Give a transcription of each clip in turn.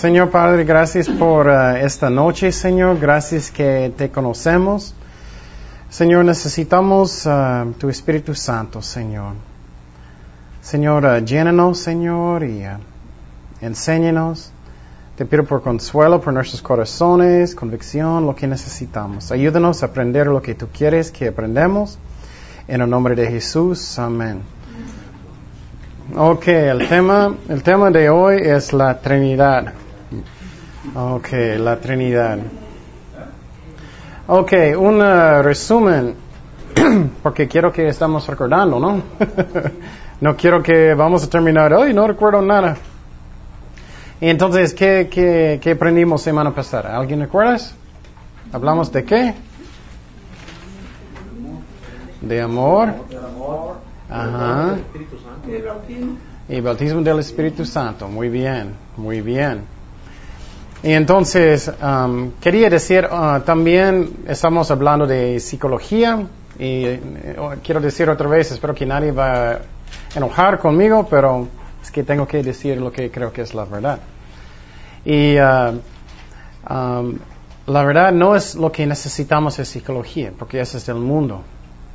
Señor Padre, gracias por uh, esta noche, Señor. Gracias que te conocemos. Señor, necesitamos uh, tu Espíritu Santo, Señor. Señor, uh, llénanos, Señor, y enséñanos. Te pido por consuelo por nuestros corazones, convicción, lo que necesitamos. Ayúdanos a aprender lo que tú quieres que aprendamos. En el nombre de Jesús, amén. Ok, el tema, el tema de hoy es la Trinidad. Ok, la Trinidad. Ok, un uh, resumen, porque quiero que estamos recordando, ¿no? no quiero que vamos a terminar hoy, no recuerdo nada. Y entonces, ¿qué, qué, qué aprendimos semana pasada? ¿Alguien recuerdas? ¿Hablamos de qué? De amor. Ajá. Y bautismo del Espíritu Santo. Muy bien, muy bien. Y entonces, um, quería decir, uh, también estamos hablando de psicología y uh, quiero decir otra vez, espero que nadie va a enojar conmigo, pero es que tengo que decir lo que creo que es la verdad. Y uh, um, la verdad no es lo que necesitamos en psicología, porque eso es del mundo,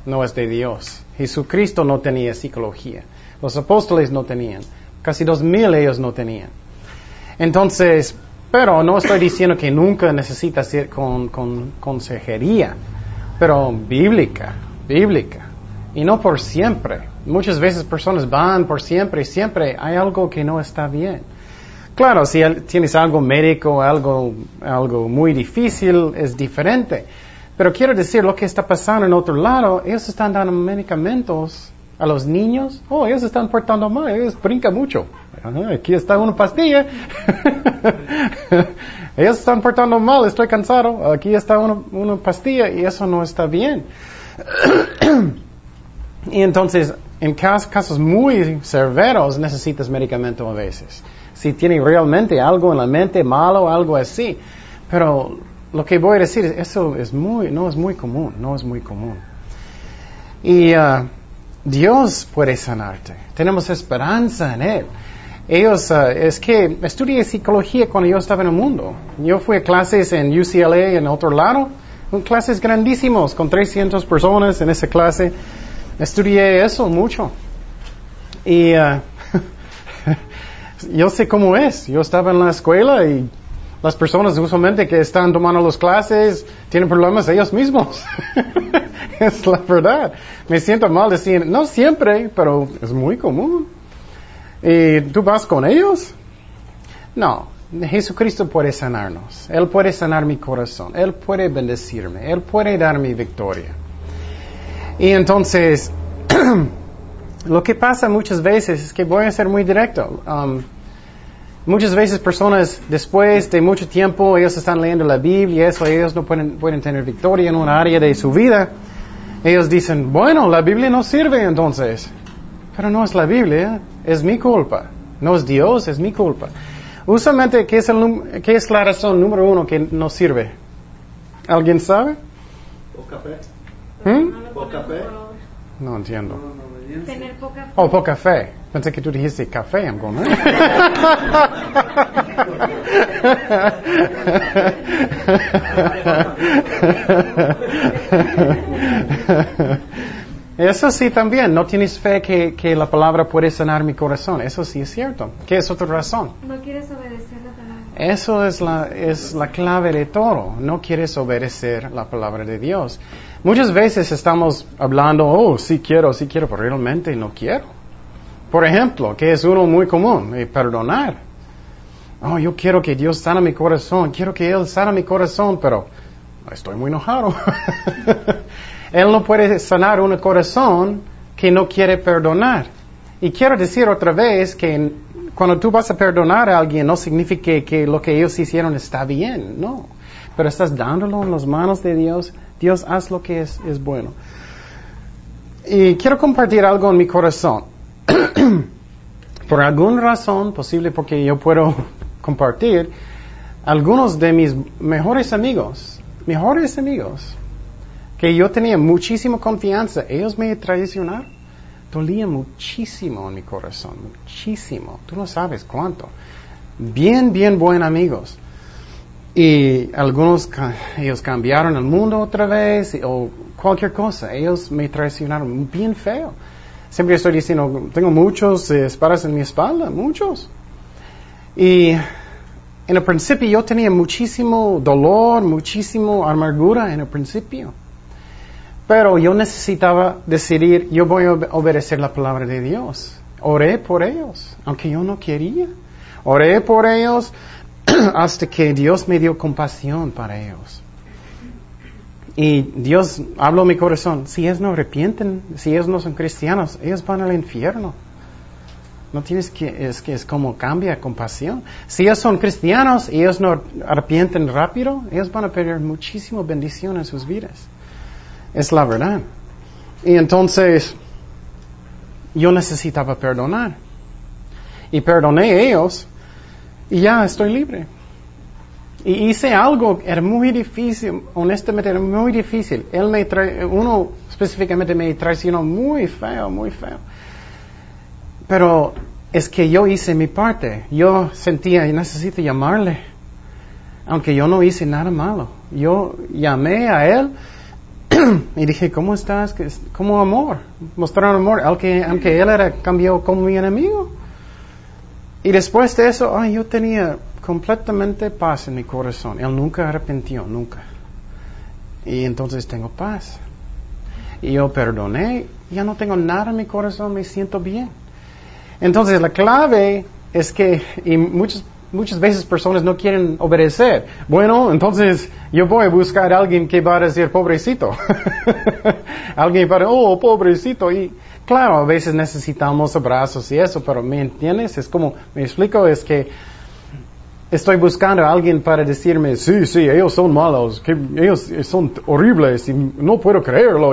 no es de Dios. Jesucristo no tenía psicología. Los apóstoles no tenían. Casi dos mil ellos no tenían. Entonces, pero no estoy diciendo que nunca necesitas ir con, con consejería, pero bíblica, bíblica. Y no por siempre. Muchas veces personas van por siempre y siempre hay algo que no está bien. Claro, si tienes algo médico, algo, algo muy difícil, es diferente. Pero quiero decir, lo que está pasando en otro lado, ellos están dando medicamentos a los niños. Oh, ellos están portando mal, ellos brincan mucho. Aquí está una pastilla. ellos están portando mal, estoy cansado. Aquí está una, una pastilla y eso no está bien. y entonces, en casos muy severos, necesitas medicamento a veces. Si tiene realmente algo en la mente malo, algo así. Pero lo que voy a decir, eso es muy, no es muy común, no es muy común. Y uh, Dios puede sanarte. Tenemos esperanza en Él. Ellos, uh, es que estudié psicología cuando yo estaba en el mundo. Yo fui a clases en UCLA en otro lado, clases grandísimos con 300 personas en esa clase. Estudié eso mucho. Y uh, yo sé cómo es. Yo estaba en la escuela y las personas usualmente que están tomando las clases tienen problemas ellos mismos. es la verdad. Me siento mal decir, no siempre, pero es muy común. ¿Y tú vas con ellos? No. Jesucristo puede sanarnos. Él puede sanar mi corazón. Él puede bendecirme. Él puede dar mi victoria. Y entonces, lo que pasa muchas veces es que voy a ser muy directo. Um, Muchas veces personas, después de mucho tiempo, ellos están leyendo la Biblia y eso, ellos no pueden, pueden tener victoria en una área de su vida. Ellos dicen, bueno, la Biblia no sirve entonces. Pero no es la Biblia, es mi culpa. No es Dios, es mi culpa. Usualmente, ¿qué es, el, qué es la razón número uno que no sirve? ¿Alguien sabe? Poca fe. ¿Mm? Poca fe. No entiendo. Tener poca fe. Oh, poca fe. Pensé que tú dijiste café, I'm going, Eso sí también, no tienes fe que, que, la palabra puede sanar mi corazón. Eso sí es cierto. ¿Qué es otra razón? No quieres obedecer la palabra. Eso es la, es la clave de todo. No quieres obedecer la palabra de Dios. Muchas veces estamos hablando, oh, sí quiero, sí quiero, pero realmente no quiero. Por ejemplo, que es uno muy común, eh, perdonar. Oh, yo quiero que Dios sana mi corazón, quiero que Él sana mi corazón, pero estoy muy enojado. Él no puede sanar un corazón que no quiere perdonar. Y quiero decir otra vez que cuando tú vas a perdonar a alguien no significa que lo que ellos hicieron está bien, no. Pero estás dándolo en las manos de Dios. Dios haz lo que es, es bueno. Y quiero compartir algo en mi corazón. Por alguna razón, posible porque yo puedo compartir, algunos de mis mejores amigos, mejores amigos, que yo tenía muchísima confianza, ellos me traicionaron. Dolía muchísimo en mi corazón, muchísimo. Tú no sabes cuánto. bien, bien buenos amigos. Y algunos, ellos cambiaron el mundo otra vez, o cualquier cosa. Ellos me traicionaron bien feo. Siempre estoy diciendo, tengo muchos espadas en mi espalda, muchos. Y en el principio yo tenía muchísimo dolor, muchísimo amargura en el principio. Pero yo necesitaba decidir, yo voy a obedecer la palabra de Dios. Oré por ellos, aunque yo no quería. Oré por ellos hasta que Dios me dio compasión para ellos. Y Dios habló mi corazón, si ellos no arrepienten, si ellos no son cristianos, ellos van al infierno. No tienes que, es que es como cambia compasión. Si ellos son cristianos y ellos no arrepienten rápido, ellos van a perder muchísima bendición en sus vidas. Es la verdad. Y entonces, yo necesitaba perdonar. Y perdoné a ellos y ya estoy libre. Y hice algo, era muy difícil, honestamente era muy difícil. Él me uno específicamente me traicionó muy feo, muy feo. Pero es que yo hice mi parte. Yo sentía, necesito llamarle. Aunque yo no hice nada malo. Yo llamé a él y dije, ¿cómo estás? Como amor. Mostraron amor. Aunque, aunque él era cambió como mi enemigo. Y después de eso, yo tenía completamente paz en mi corazón. Él nunca arrepintió, nunca. Y entonces tengo paz. Y yo perdoné, ya no tengo nada en mi corazón, me siento bien. Entonces la clave es que, y muchas, muchas veces personas no quieren obedecer. Bueno, entonces yo voy a buscar a alguien que va a decir pobrecito. alguien para, oh, pobrecito. Y claro, a veces necesitamos abrazos y eso, pero ¿me entiendes? Es como, me explico, es que estoy buscando a alguien para decirme, sí, sí, ellos son malos, que ellos son horribles y no puedo creerlo.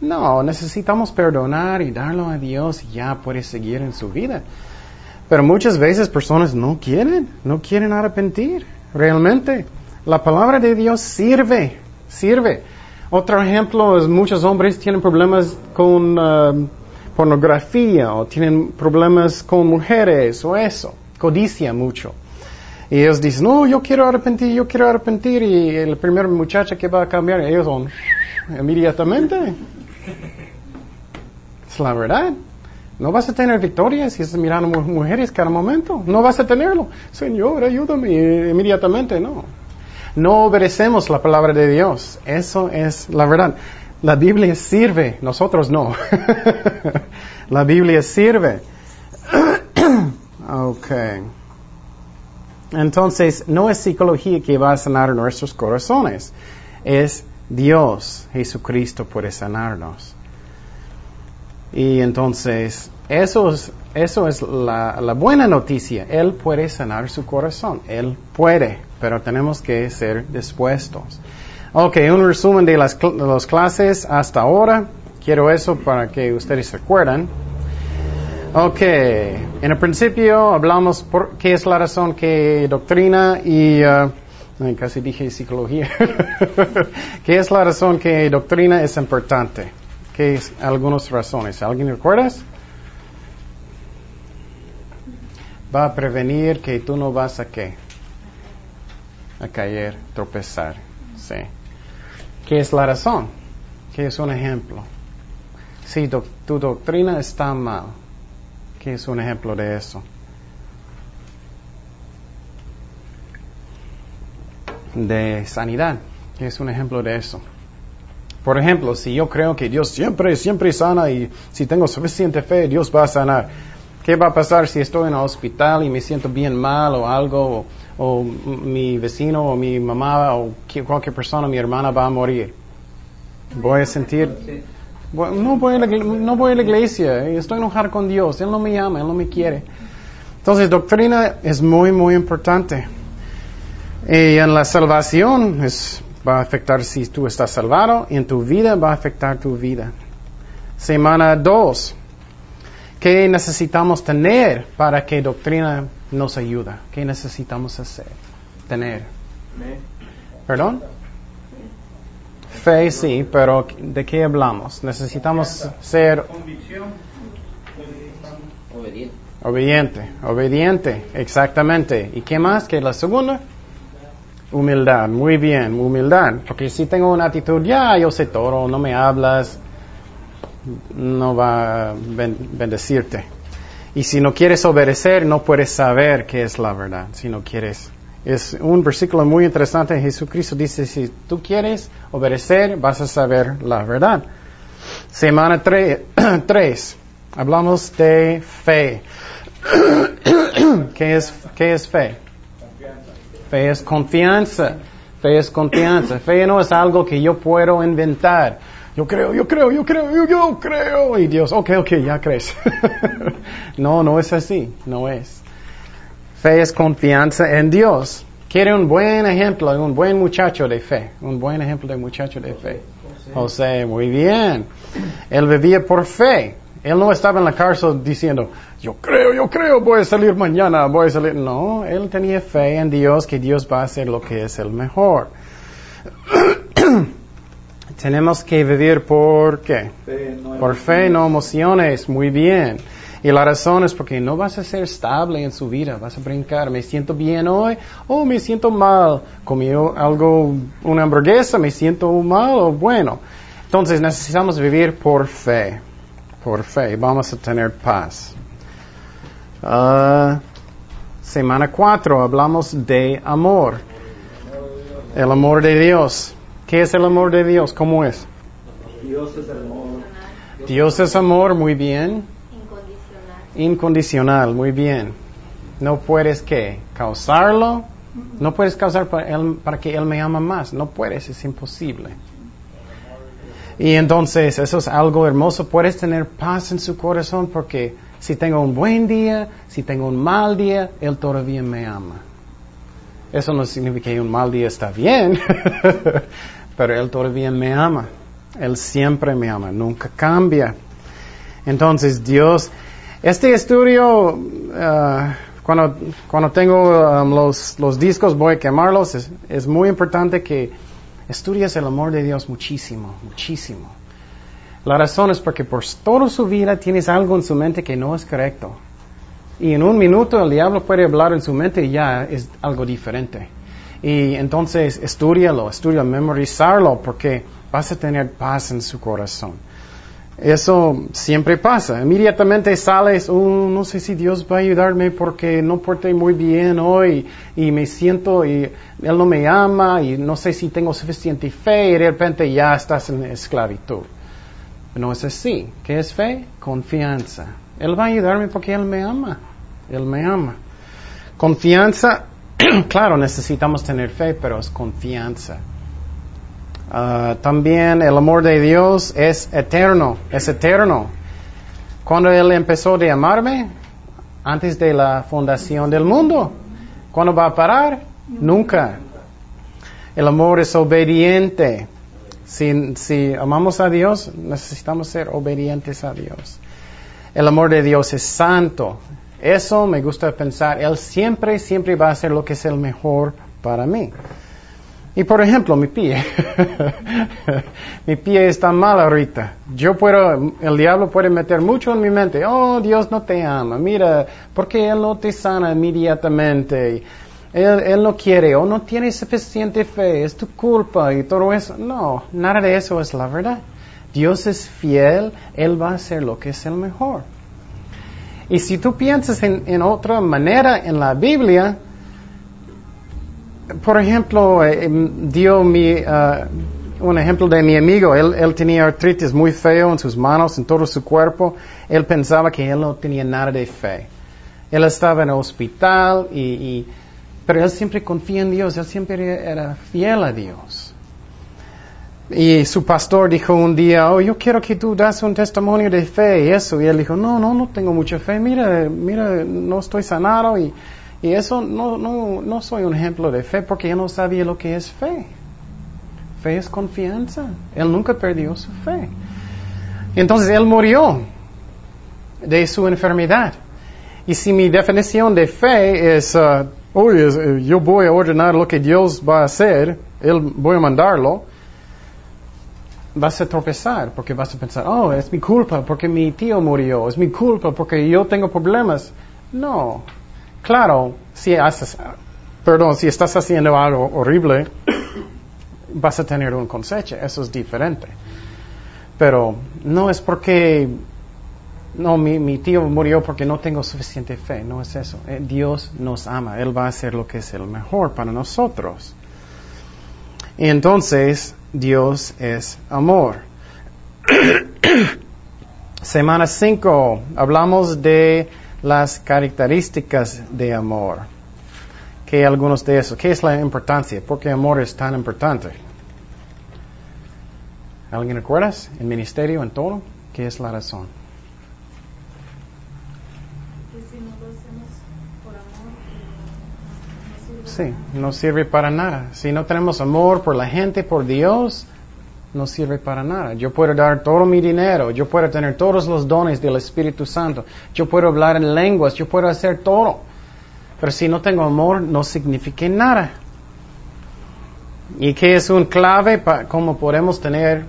No, necesitamos perdonar y darlo a Dios y ya puede seguir en su vida. Pero muchas veces personas no quieren, no quieren arrepentir, realmente. La palabra de Dios sirve, sirve. Otro ejemplo es muchos hombres tienen problemas con uh, pornografía o tienen problemas con mujeres o eso, codicia mucho. Y ellos dicen, no, yo quiero arrepentir, yo quiero arrepentir. Y el primer muchacho que va a cambiar, ellos son inmediatamente. Es la verdad. No vas a tener victoria si estás mirando mujeres cada momento. No vas a tenerlo. Señor, ayúdame inmediatamente. No. No obedecemos la palabra de Dios. Eso es la verdad. La Biblia sirve, nosotros no. la Biblia sirve. ok. Entonces, no es psicología que va a sanar nuestros corazones. Es Dios, Jesucristo, puede sanarnos. Y entonces, eso es, eso es la, buena noticia. Él puede sanar su corazón. Él puede, pero tenemos que ser dispuestos. Ok, un resumen de las, de las clases hasta ahora. Quiero eso para que ustedes recuerden. Ok, en el principio hablamos por qué es la razón que doctrina y... Uh, casi dije psicología. ¿Qué es la razón que doctrina es importante? ¿Qué es algunas razones? ¿Alguien recuerdas? Va a prevenir que tú no vas a qué? A caer, tropezar. Sí. ¿Qué es la razón? ¿Qué es un ejemplo? Si tu doctrina está mal, ¿qué es un ejemplo de eso? de sanidad. Es un ejemplo de eso. Por ejemplo, si yo creo que Dios siempre, siempre sana y si tengo suficiente fe, Dios va a sanar. ¿Qué va a pasar si estoy en el hospital y me siento bien mal o algo, o, mi vecino o mi mamá o cualquier persona, mi hermana va a morir? Voy a sentir, no, voy a la, no voy a la iglesia, estoy enojado con Dios, Él no me ama, Él no me quiere. Entonces, doctrina es muy, muy importante. Y en la salvación es, va a afectar si tú estás salvado, y en tu vida va a afectar tu vida. Semana 2. ¿Qué necesitamos tener para que doctrina nos ayuda? ¿Qué necesitamos hacer? Tener. ¿Perdón? Fe, sí, pero ¿de qué hablamos? Necesitamos ser... Obediente. Obediente, obediente, exactamente. ¿Y qué más que la segunda? Humildad, muy bien, humildad. Porque si tengo una actitud, ya yo sé todo, no me hablas, no va a ben- bendecirte. Y si no quieres obedecer, no puedes saber qué es la verdad. Si no quieres. Es un versículo muy interesante. Jesucristo dice, si tú quieres obedecer, vas a saber la verdad. Semana 3. Hablamos de fe. ¿Qué es, ¿Qué es fe? Fe es confianza. Fe es confianza. Fe no es algo que yo puedo inventar. Yo creo, yo creo, yo creo, yo, creo. Y Dios, ok, ok, ya crees. no, no es así. No es. Fe es confianza en Dios. Quiere un buen ejemplo, un buen muchacho de fe. Un buen ejemplo de muchacho de fe. José, muy bien. Él vivía por fe. Él no estaba en la cárcel diciendo, yo creo, yo creo, voy a salir mañana, voy a salir. No, él tenía fe en Dios, que Dios va a hacer lo que es el mejor. Tenemos que vivir por qué? Por fe, no emociones. Muy bien. Y la razón es porque no vas a ser estable en su vida. Vas a brincar. Me siento bien hoy. Oh, me siento mal. Comí algo, una hamburguesa. Me siento mal o bueno. Entonces necesitamos vivir por fe. Por fe. Vamos a tener paz. Ah, semana 4 hablamos de amor. El amor de Dios. ¿Qué es el amor de Dios? ¿Cómo es? Dios es amor. Dios es amor, muy bien. Incondicional. Incondicional, muy bien. No puedes que causarlo. No puedes causar para, él- para que Él me ama más. No puedes, es imposible. Y entonces eso es algo hermoso. Puedes tener paz en su corazón porque si tengo un buen día, si tengo un mal día, Él todavía me ama. Eso no significa que un mal día está bien, pero Él todavía me ama. Él siempre me ama, nunca cambia. Entonces Dios, este estudio, ah, cuando, cuando tengo um, los, los discos voy a quemarlos, es muy importante que estudies el amor de Dios muchísimo, muchísimo. La razón es porque por toda su vida tienes algo en su mente que no es correcto. Y en un minuto el diablo puede hablar en su mente y ya es algo diferente. Y entonces estudialo, estudia memorizarlo porque vas a tener paz en su corazón. Eso siempre pasa. Inmediatamente sales, oh, no sé si Dios va a ayudarme porque no porté muy bien hoy y me siento y Él no me ama y no sé si tengo suficiente fe y de repente ya estás en esclavitud. No es así. ¿Qué es fe? Confianza. Él va a ayudarme porque Él me ama. Él me ama. Confianza, claro, necesitamos tener fe, pero es confianza. Ah, también el amor de Dios es eterno, es eterno. Cuando Él empezó de amarme, antes de la fundación del mundo, ¿cuándo va a parar? Nunca. El amor es obediente. Si, si amamos a Dios, necesitamos ser obedientes a Dios. El amor de Dios es santo. Eso me gusta pensar. Él siempre, siempre va a hacer lo que es el mejor para mí. Y por ejemplo, mi pie. mi pie está mal ahorita. Yo puedo, el diablo puede meter mucho en mi mente. Oh, Dios no te ama. Mira, porque Él no te sana inmediatamente. Él, no quiere o no tiene suficiente fe. Es tu culpa y todo eso. No, nada de eso es la verdad. Dios es fiel. Él va a hacer lo que es el mejor. Y si tú piensas en, en otra manera en la Biblia, por ejemplo, eh, em, dio mi, ah, un ejemplo de mi amigo. Él, él tenía artritis muy feo en sus manos, en todo su cuerpo. Él pensaba que él no tenía nada de fe. Él estaba en el hospital, y, y- pero él siempre confía en Dios. Él siempre era fiel a Dios. Y su pastor dijo un día, oh, yo quiero que tú das un testimonio de fe y eso. Y él dijo, no, no, no tengo mucha fe. Mira, mira, no estoy sanado y, y eso no, no, no soy un ejemplo de fe porque él no sabía lo que es fe. Fe es confianza. Él nunca perdió su fe. Entonces él murió de su enfermedad. Y si mi definición de fe es, uh, "Oye, es, eh, yo voy a ordenar lo que Dios va a hacer, Él voy a mandarlo, vas a tropezar porque vas a pensar, oh, es mi culpa porque mi tío murió, es mi culpa porque yo tengo problemas. No, claro, si haces, perdón, si estás haciendo algo horrible, vas a tener un cosecha, eso es diferente. Pero no es porque, no, mi, mi, tío murió porque no tengo suficiente fe, no es eso. Eh, Dios nos ama, Él va a hacer lo que es el mejor para nosotros. Y entonces, Dios es amor. Semana 5, hablamos de las características de amor. ¿Qué algunos de esos? ¿Qué es la importancia? ¿Por qué amor es tan importante? ¿Alguien recuerdas? ¿En ministerio, en todo? ¿Qué es la razón? Sí, no sirve para nada. Si no tenemos amor por la gente, por Dios, no sirve para nada. Yo puedo dar todo mi dinero, yo puedo tener todos los dones del Espíritu Santo, yo puedo hablar en lenguas, yo puedo hacer todo. Pero si no tengo amor, no significa nada. ¿Y qué es un clave para cómo podemos tener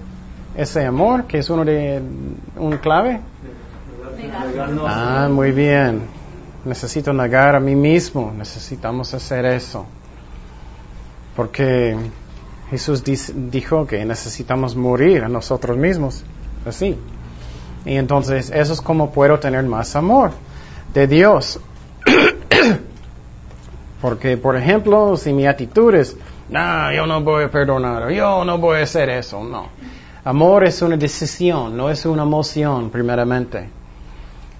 ese amor? ¿Qué es uno de un clave? Ah, muy bien. Necesito negar a mí mismo. Necesitamos hacer eso. Porque Jesús dijo que necesitamos morir a nosotros mismos. Así. Y entonces eso es como puedo tener más amor de Dios. Porque, por ejemplo, si mi actitud es, no, yo no voy a perdonar, yo no voy a hacer eso, no. Amor es una decisión, no es una emoción, primeramente.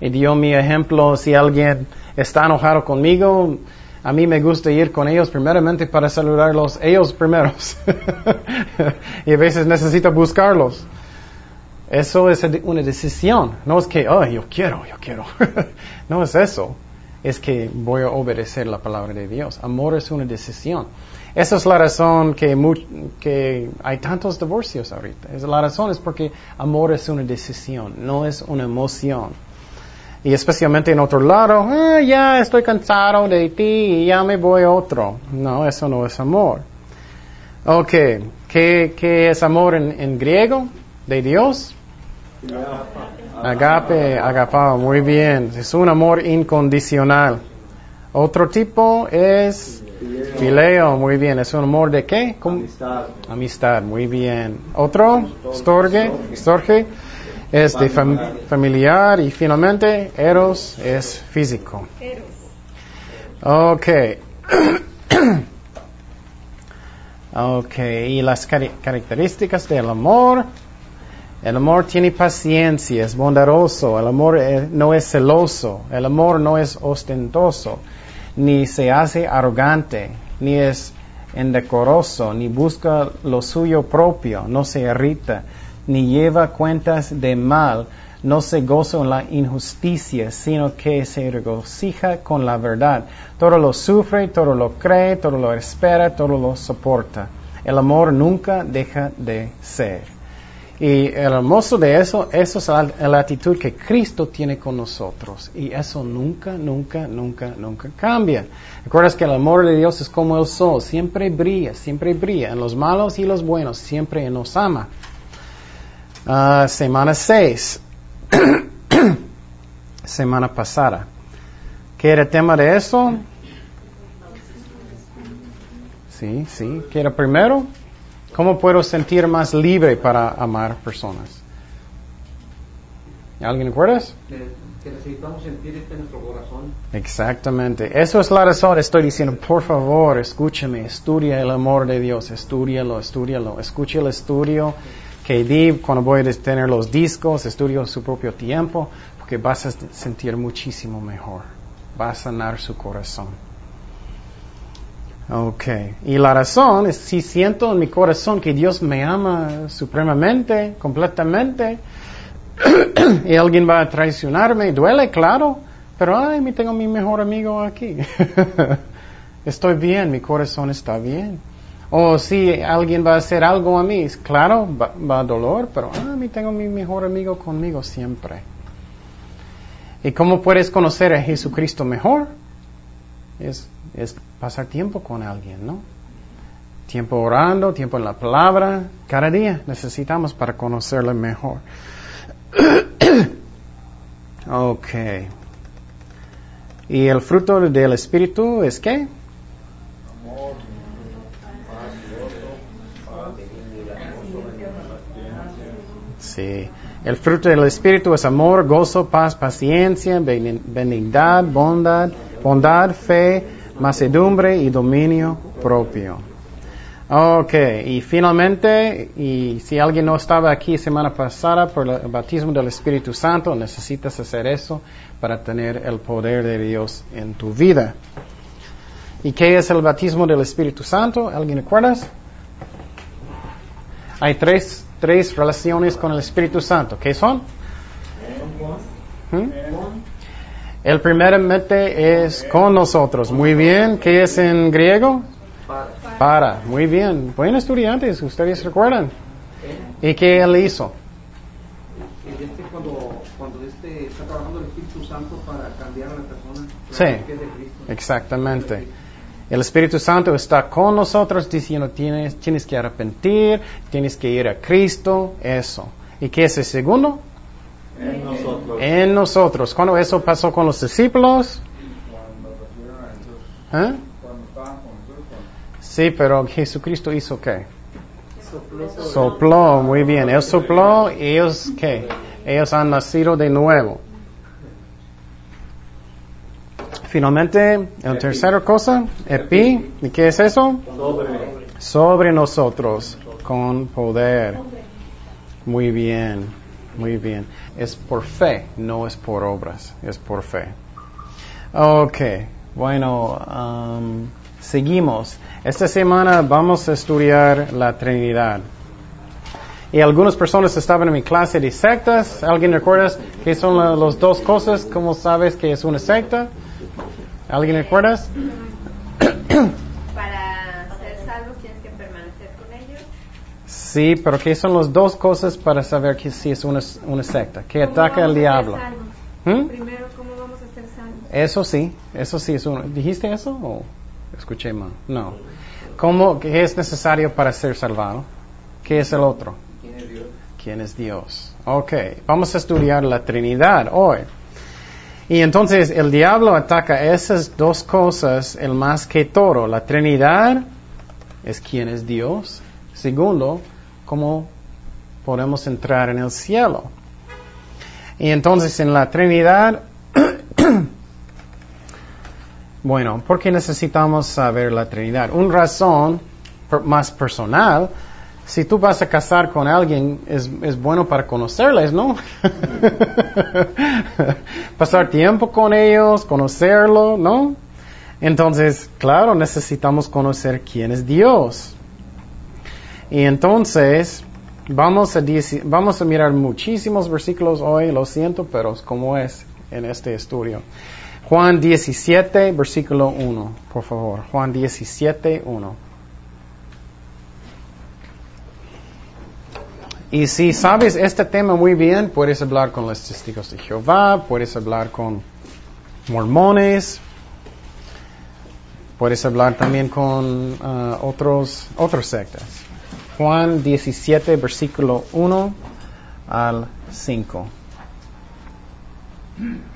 Y dio mi ejemplo, si alguien está enojado conmigo, a mí me gusta ir con ellos primeramente para saludarlos ellos primeros. y a veces necesito buscarlos. Eso es una decisión. No es que, oh, yo quiero, yo quiero. no es eso. Es que voy a obedecer la palabra de Dios. Amor es una decisión. Esa es la razón que, que hay tantos divorcios ahorita. La razón es porque amor es una decisión, no es una emoción. Y especialmente en otro lado, ah, ya estoy cansado de ti y ya me voy a otro. No, eso no es amor. Ok, ¿qué, qué es amor en, en, griego? ¿De Dios? Agape, agapao, muy bien. Es un amor incondicional. Otro tipo es fileo, muy bien. ¿Es un amor de qué? Amistad. Amistad, muy bien. Otro, storge, storge es de familiar y finalmente eros es físico. Ok. ok, y las características del amor. El amor tiene paciencia, es bondadoso, el amor eh, no es celoso, el amor no es ostentoso, ni se hace arrogante, ni es indecoroso, ni busca lo suyo propio, no se irrita, ni lleva cuentas de mal, no se goza en la injusticia, sino que se regocija con la verdad. Todo lo sufre, todo lo cree, todo lo espera, todo lo soporta. El amor nunca deja de ser. Y el hermoso de eso, eso es la, actitud que Cristo tiene con nosotros. Y eso nunca, nunca, nunca, nunca cambia. Recuerdas que el amor de Dios es como el sol, siempre brilla, siempre brilla. En los malos y los buenos, siempre nos ama. Ah, semana 6. semana pasada. ¿Qué era el tema de eso? Sí, sí. ¿Qué era primero? ¿Cómo puedo sentir más libre para amar personas? ¿Alguien recuerdas? Que necesitamos sentir esto en nuestro corazón. Exactamente. Eso es la razón. Estoy diciendo, por favor, escúchame, estudia el amor de Dios, estúdialo, estúdialo. Escucha el estudio di cuando a tener los discos, estudio su propio tiempo, porque vas a sentir muchísimo mejor. Va a sanar su corazón. Ok. Y la razón es si siento en mi corazón que Dios me ama supremamente, completamente, y alguien va a traicionarme, duele, claro, pero ay, tengo mi mejor amigo aquí. Estoy bien, mi corazón está bien. O si alguien va a hacer algo a mí, claro, va, dolor, pero a mí tengo mi mejor amigo conmigo siempre. ¿Y cómo puedes conocer a Jesucristo mejor? Es, es pasar tiempo con alguien, ¿no? tiempo orando, tiempo en la palabra, cada día necesitamos para conocerle mejor. ok. ¿Y el fruto del Espíritu es qué? El fruto del Espíritu es amor, gozo, paz, paciencia, benignidad, bondad, bondad, fe, macedumbre y dominio propio. Ok, y finalmente, y si alguien no estaba aquí semana pasada por el bautismo del Espíritu Santo, necesitas hacer eso para tener el poder de Dios en tu vida. ¿Y qué es el bautismo del Espíritu Santo? ¿Alguien recuerda? Hay tres, tres relaciones con el Espíritu Santo. ¿Qué son? ¿Mm? El primeramente es con nosotros. Muy bien. ¿Qué es en griego? Para. Muy bien. Buenos estudiantes, ustedes recuerdan. ¿Y qué él hizo? Este cuando, cuando este está trabajando el Espíritu Santo para cambiar a la persona. Sí, exactamente. El Espíritu Santo está con nosotros diciendo tienes, tienes que arrepentir, tienes que ir a Cristo, eso. ¿Y qué es el segundo? En nosotros. En nosotros. ¿Cuándo eso pasó con los discípulos? ¿Eh? Sí, pero Jesucristo hizo qué? Sopló, muy bien. Él sopló y ellos qué? Ellos han nacido de nuevo. Finalmente, la tercera cosa, epi, ¿y qué es eso? Sobre. Sobre nosotros, con poder. Muy bien, muy bien. Es por fe, no es por obras, es por fe. Ok, bueno, um, seguimos. Esta semana vamos a estudiar la Trinidad. Y algunas personas estaban en mi clase de sectas. ¿Alguien recuerda qué son las dos cosas? ¿Cómo sabes que es una secta? ¿Alguien recuerda? Para ser salvos tienes que permanecer con ellos. Sí, pero ¿qué son las dos cosas para saber que sí es una, una secta? Que ¿Cómo ataca al diablo. ¿Mm? Primero, ¿cómo vamos a ser salvos? Eso sí, eso sí es uno. ¿Dijiste eso o escuché mal? No. ¿Cómo qué es necesario para ser salvado? ¿Qué es el otro? ¿Quién es Dios? ¿Quién es Dios? Ok, vamos a estudiar la Trinidad hoy. Y entonces el diablo ataca esas dos cosas el más que todo. La Trinidad es quién es Dios. Segundo, cómo podemos entrar en el cielo. Y entonces en la Trinidad, bueno, ¿por qué necesitamos saber la Trinidad? Una razón más personal, si tú vas a casar con alguien, es, es bueno para conocerles, ¿no? Pasar tiempo con ellos, conocerlo, ¿no? Entonces, claro, necesitamos conocer quién es Dios. Y entonces, vamos a, vamos a mirar muchísimos versículos hoy, lo siento, pero es como es en este estudio. Juan 17, versículo 1, por favor. Juan 17, 1. Y si sabes este tema muy bien, puedes hablar con los testigos de Jehová, puedes hablar con mormones, puedes hablar también con ah, otros, otras sectas. Juan 17, versículo 1 al 5.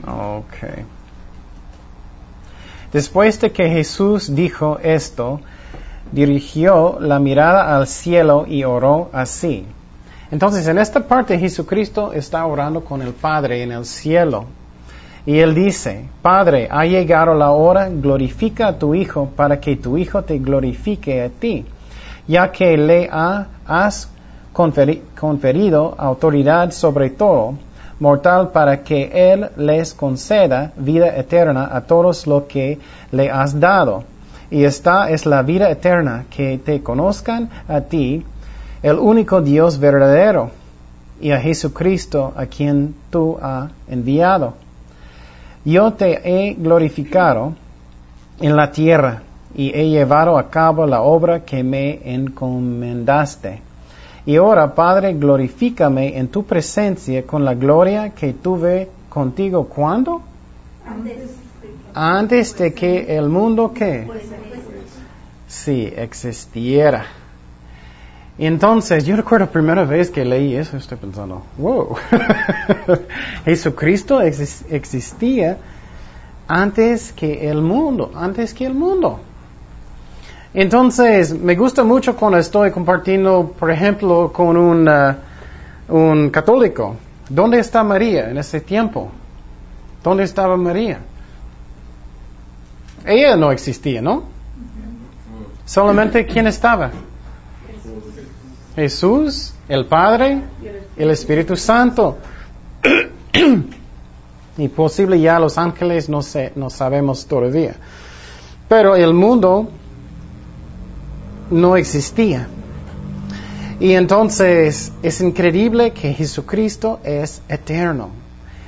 Ok. Después de que Jesús dijo esto, dirigió la mirada al cielo y oró así. Entonces, en esta parte Jesucristo está orando con el Padre en el cielo. Y él dice, Padre, ha llegado la hora, glorifica a tu Hijo para que tu Hijo te glorifique a ti, ya que le ha- has conferi- conferido autoridad sobre todo, mortal para que Él les conceda vida eterna a todos los que le has dado. Y esta es la vida eterna, que te conozcan a ti, el único Dios verdadero, y a Jesucristo a quien tú has enviado. Yo te he glorificado en la tierra y he llevado a cabo la obra que me encomendaste. Y ahora, Padre, glorifícame en tu presencia con la gloria que tuve contigo. ¿Cuándo? Antes de que el mundo, ¿qué? si existiera. Entonces, yo recuerdo la primera vez que leí eso, estoy pensando, wow, Jesucristo existía antes que el mundo, antes que el mundo. Entonces, me gusta mucho cuando estoy compartiendo, por ejemplo, con un, uh, un católico. ¿Dónde está María en ese tiempo? ¿Dónde estaba María? Ella no existía, ¿no? Solamente quién estaba? Jesús, el Padre, el Espíritu Santo. y posible ya los ángeles no, sé, no sabemos todavía. Pero el mundo no existía. Y entonces es increíble que Jesucristo es eterno.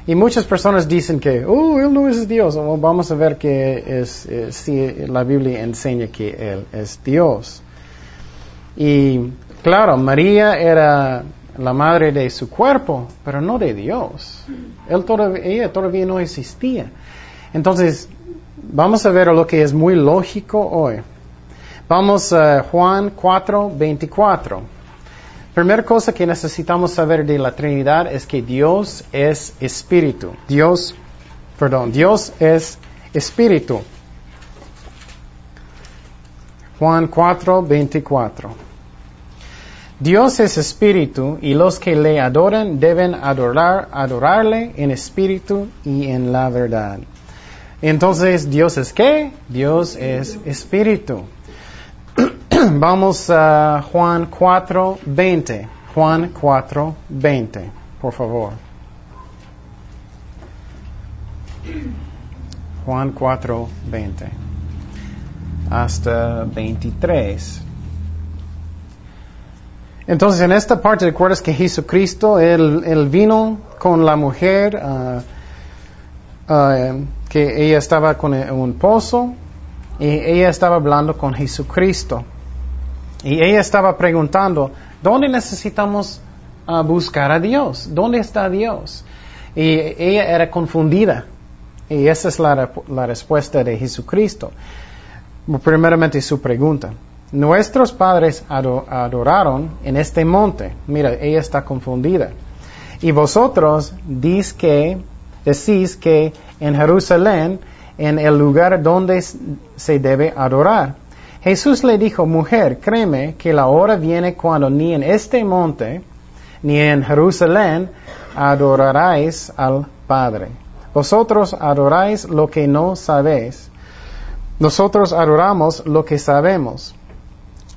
Y muchas personas dicen que, oh, Él no es Dios. vamos a ver que es, si la Biblia enseña que Él es Dios. Y claro, María era la madre de su cuerpo, pero no de Dios. Él todavía, ella todavía no existía. Entonces, vamos a ver lo que es muy lógico hoy. Vamos a Juan 4, 24. Primera cosa que necesitamos saber de la Trinidad es que Dios es espíritu. Dios, perdón, Dios es espíritu. Juan 4, 24. Dios es espíritu y los que le adoran deben adorar, adorarle en espíritu y en la verdad. Entonces, ¿Dios es qué? Dios es espíritu. Vamos a Juan 4, 20. Juan 4, 20, por favor. Juan 4, 20. Hasta 23. Entonces, en esta parte, recuerdas que Jesucristo, él, vino con la mujer, uh, uh, que ella estaba con un pozo, y ella estaba hablando con Jesucristo. Y ella estaba preguntando, ¿dónde necesitamos ah, buscar a Dios? ¿Dónde está Dios? Y ella era confundida. Y esa es la, respuesta de Jesucristo. Primeramente su pregunta. Nuestros padres adoraron en este monte. Mira, ella está confundida. Y vosotros que, decís que en Jerusalén, en el lugar donde se debe adorar. Jesús le dijo, mujer, créeme que la hora viene cuando ni en este monte ni en Jerusalén adoraréis al Padre. Vosotros adoráis lo que no sabéis. Nosotros adoramos lo que sabemos,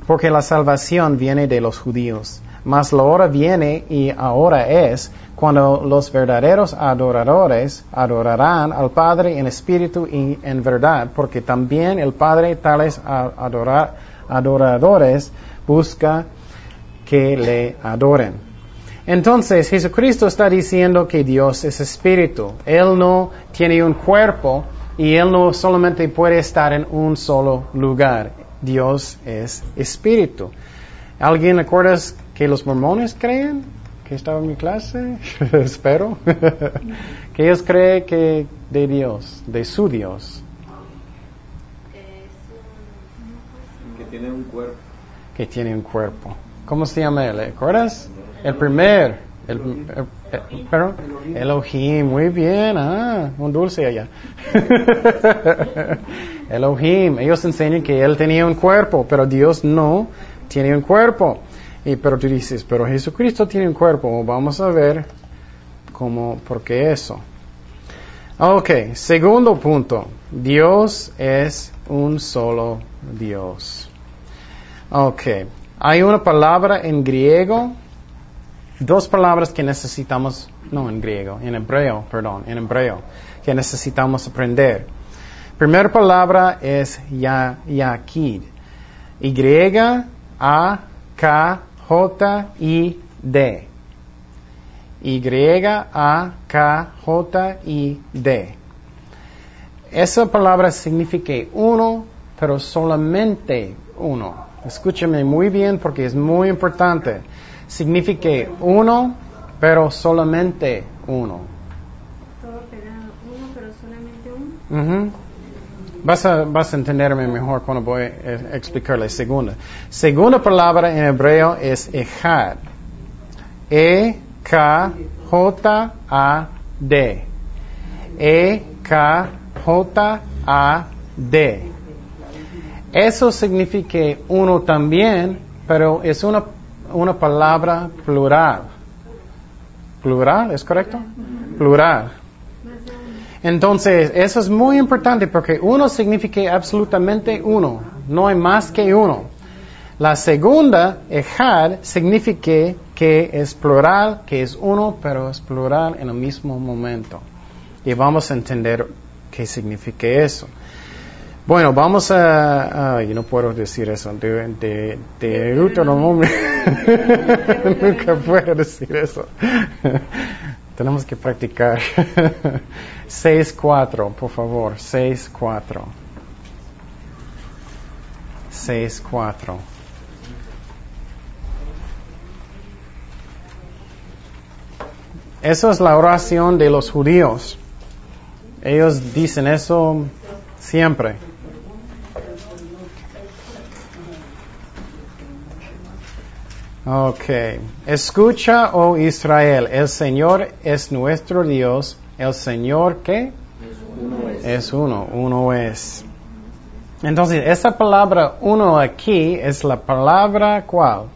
porque la salvación viene de los judíos. Mas la hora viene y ahora es cuando los verdaderos adoradores adorarán al Padre en espíritu y en verdad, porque también el Padre tales adoradores busca que le adoren. Entonces Jesucristo está diciendo que Dios es espíritu. Él no tiene un cuerpo y Él no solamente puede estar en un solo lugar. Dios es espíritu. ¿Alguien acuerdas que los mormones creen? que estaba en mi clase, espero, que ellos creen que de Dios, de su Dios. Que tiene un cuerpo. Que tiene un cuerpo. ¿Cómo se llama él? ¿Recuerdas? El primer. El, el, Elohim, muy bien, ah, un dulce allá. Elohim, ellos enseñan que él tenía un cuerpo, pero Dios no tiene un cuerpo. Y, pero tú dices, pero Jesucristo tiene un cuerpo, vamos a ver cómo, por qué eso. Ok, segundo punto, Dios es un solo Dios. Ok, hay una palabra en griego, dos palabras que necesitamos, no en griego, en hebreo, perdón, en hebreo, que necesitamos aprender. Primera palabra es ya, yakid. Y, A, K, J-I-D. Y-A-K-J-I-D. Esa palabra significa uno, pero solamente uno. Escúchame muy bien porque es muy importante. Significa uno, pero solamente uno. Todo pegado, uno, pero solamente uno. Vas a, vas a entenderme mejor cuando voy a explicar la segunda. Segunda palabra en hebreo es ejad. E-K-J-A-D. E-K-J-A-D. Eso significa uno también, pero es una, una palabra plural. ¿Plural? ¿Es correcto? Plural. Entonces, eso es muy importante porque uno significa absolutamente uno. No hay más que uno. La segunda, ejad, significa que es plural, que es uno, pero es plural en el mismo momento. Y vamos a entender qué significa eso. Bueno, vamos a... yo no puedo decir eso. De, de, de Deuteronomio. Nunca puedo decir eso. Tenemos que practicar. 6-4, por favor. 6-4. 6-4. Esa es la oración de los judíos. Ellos dicen eso siempre. Ok. Escucha, oh Israel, el Señor es nuestro Dios. El Señor, ¿qué? Es uno. uno, es. Entonces, esa palabra uno aquí es la palabra ¿cuál?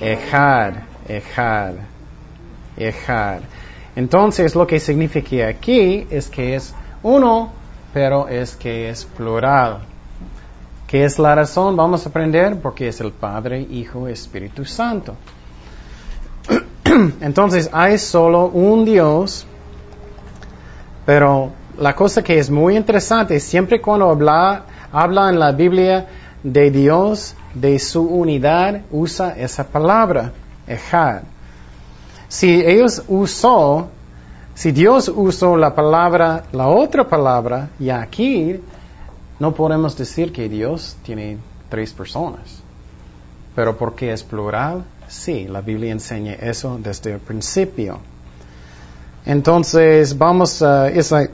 Ejad, ejad, ejad. Entonces, lo que significa aquí es que es uno, pero es que es plural. ¿Qué es la razón? Vamos a aprender porque es el Padre, Hijo, Espíritu Santo. Entonces hay solo un Dios, pero la cosa que es muy interesante, siempre cuando habla, habla en la Biblia de Dios, de su unidad, usa esa palabra, ejad. Si ellos usó, si Dios usó la palabra, la otra palabra, Yakir, no podemos decir que Dios tiene tres personas. Pero porque es plural, sí, la Biblia enseña eso desde el principio. Entonces, vamos a, esa,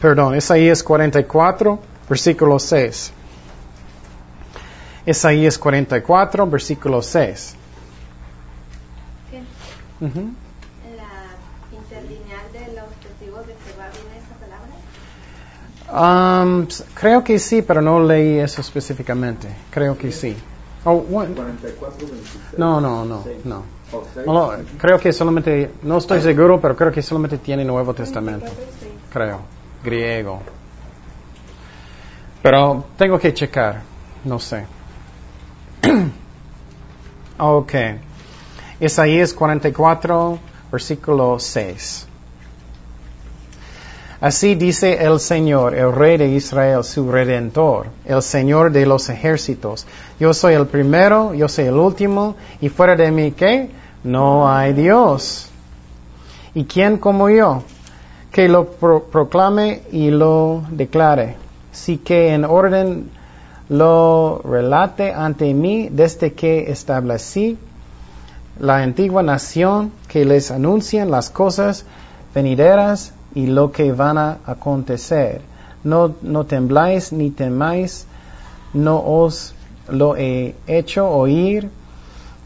perdón, Isaías 44, versículo 6. Isaías 44, versículo 6. Um, creo que sí, pero no leí eso específicamente. Creo que sí. Oh, no, no, no, no. Creo que solamente, no estoy seguro, pero creo que solamente tiene Nuevo Testamento. Creo. Griego. Pero tengo que checar. No sé. ok. Isaías 44, versículo 6. Así dice el Señor, el Rey de Israel, su Redentor, el Señor de los ejércitos. Yo soy el primero, yo soy el último, y fuera de mí, ¿qué? No hay Dios. ¿Y quién como yo? Que lo proclame y lo declare. Sí que en orden lo relate ante mí desde que establecí la antigua nación que les anuncian las cosas venideras y lo que van a acontecer. No, no tembláis ni temáis, no os lo he hecho oír